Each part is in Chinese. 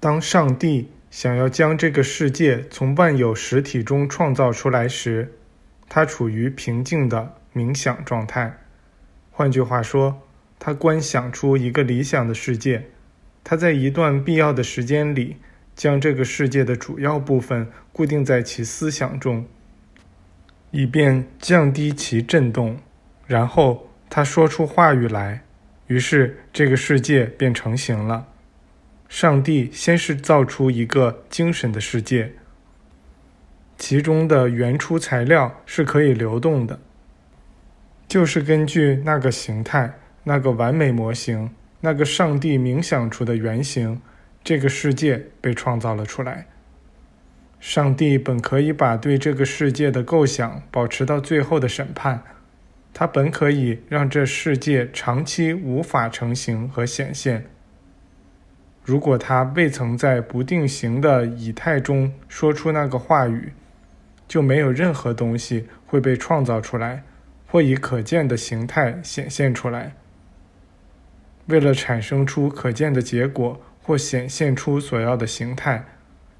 当上帝想要将这个世界从万有实体中创造出来时，他处于平静的冥想状态。换句话说，他观想出一个理想的世界。他在一段必要的时间里，将这个世界的主要部分固定在其思想中，以便降低其震动。然后他说出话语来，于是这个世界便成型了。上帝先是造出一个精神的世界，其中的原初材料是可以流动的，就是根据那个形态、那个完美模型、那个上帝冥想出的原型，这个世界被创造了出来。上帝本可以把对这个世界的构想保持到最后的审判，他本可以让这世界长期无法成型和显现。如果他未曾在不定型的以太中说出那个话语，就没有任何东西会被创造出来，或以可见的形态显现出来。为了产生出可见的结果或显现出所要的形态，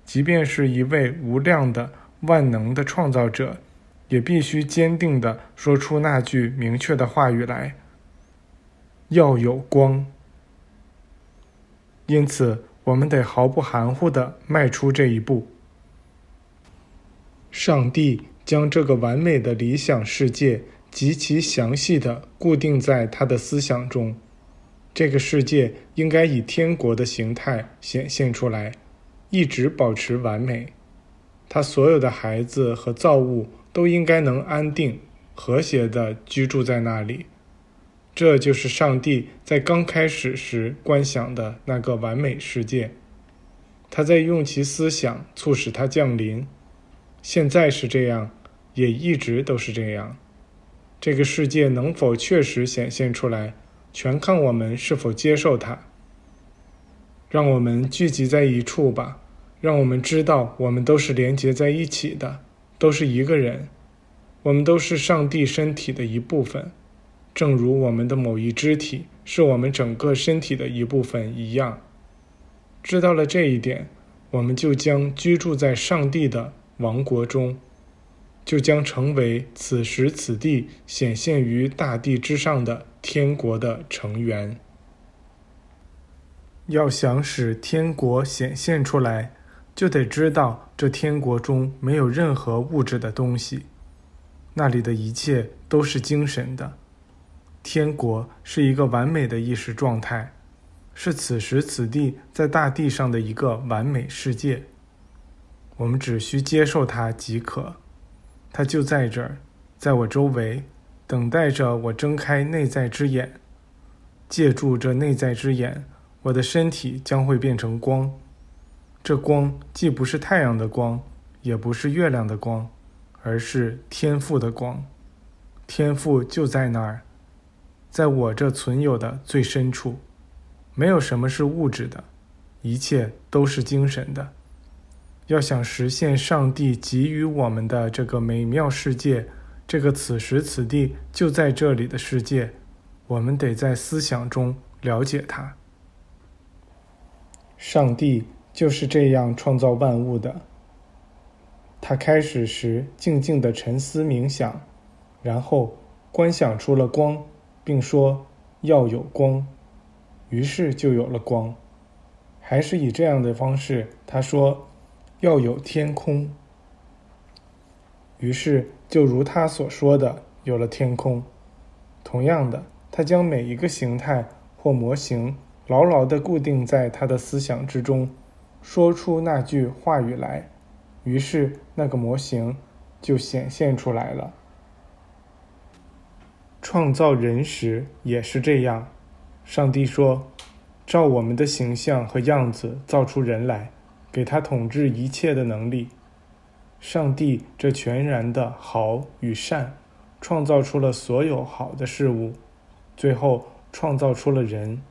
即便是一位无量的万能的创造者，也必须坚定地说出那句明确的话语来：要有光。因此，我们得毫不含糊地迈出这一步。上帝将这个完美的理想世界极其详细地固定在他的思想中。这个世界应该以天国的形态显现出来，一直保持完美。他所有的孩子和造物都应该能安定、和谐地居住在那里。这就是上帝在刚开始时观想的那个完美世界，他在用其思想促使它降临。现在是这样，也一直都是这样。这个世界能否确实显现出来，全看我们是否接受它。让我们聚集在一处吧，让我们知道我们都是连结在一起的，都是一个人，我们都是上帝身体的一部分。正如我们的某一肢体是我们整个身体的一部分一样，知道了这一点，我们就将居住在上帝的王国中，就将成为此时此地显现于大地之上的天国的成员。要想使天国显现出来，就得知道这天国中没有任何物质的东西，那里的一切都是精神的。天国是一个完美的意识状态，是此时此地在大地上的一个完美世界。我们只需接受它即可，它就在这儿，在我周围，等待着我睁开内在之眼。借助这内在之眼，我的身体将会变成光。这光既不是太阳的光，也不是月亮的光，而是天赋的光。天赋就在那儿。在我这存有的最深处，没有什么是物质的，一切都是精神的。要想实现上帝给予我们的这个美妙世界，这个此时此地就在这里的世界，我们得在思想中了解它。上帝就是这样创造万物的。他开始时静静的沉思冥想，然后观想出了光。并说要有光，于是就有了光。还是以这样的方式，他说要有天空，于是就如他所说的有了天空。同样的，他将每一个形态或模型牢牢地固定在他的思想之中，说出那句话语来，于是那个模型就显现出来了。创造人时也是这样，上帝说：“照我们的形象和样子造出人来，给他统治一切的能力。”上帝这全然的好与善，创造出了所有好的事物，最后创造出了人，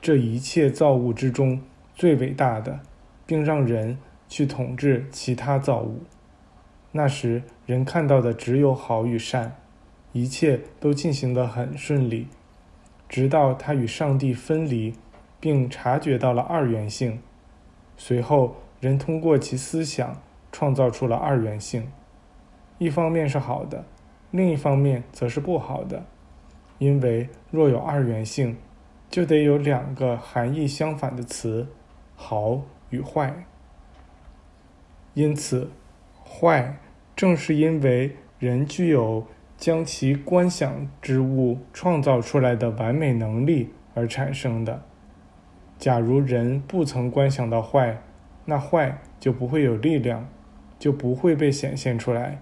这一切造物之中最伟大的，并让人去统治其他造物。那时人看到的只有好与善。一切都进行得很顺利，直到他与上帝分离，并察觉到了二元性。随后人通过其思想创造出了二元性。一方面是好的，另一方面则是不好的，因为若有二元性，就得有两个含义相反的词，好与坏。因此，坏正是因为人具有将其观想之物创造出来的完美能力而产生的。假如人不曾观想到坏，那坏就不会有力量，就不会被显现出来。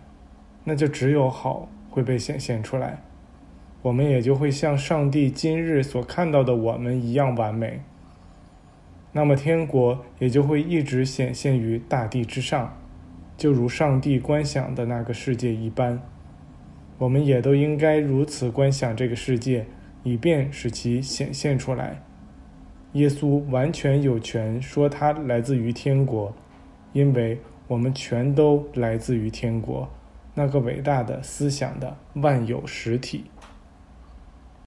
那就只有好会被显现出来，我们也就会像上帝今日所看到的我们一样完美。那么天国也就会一直显现于大地之上，就如上帝观想的那个世界一般。我们也都应该如此观想这个世界，以便使其显现出来。耶稣完全有权说他来自于天国，因为我们全都来自于天国。那个伟大的思想的万有实体。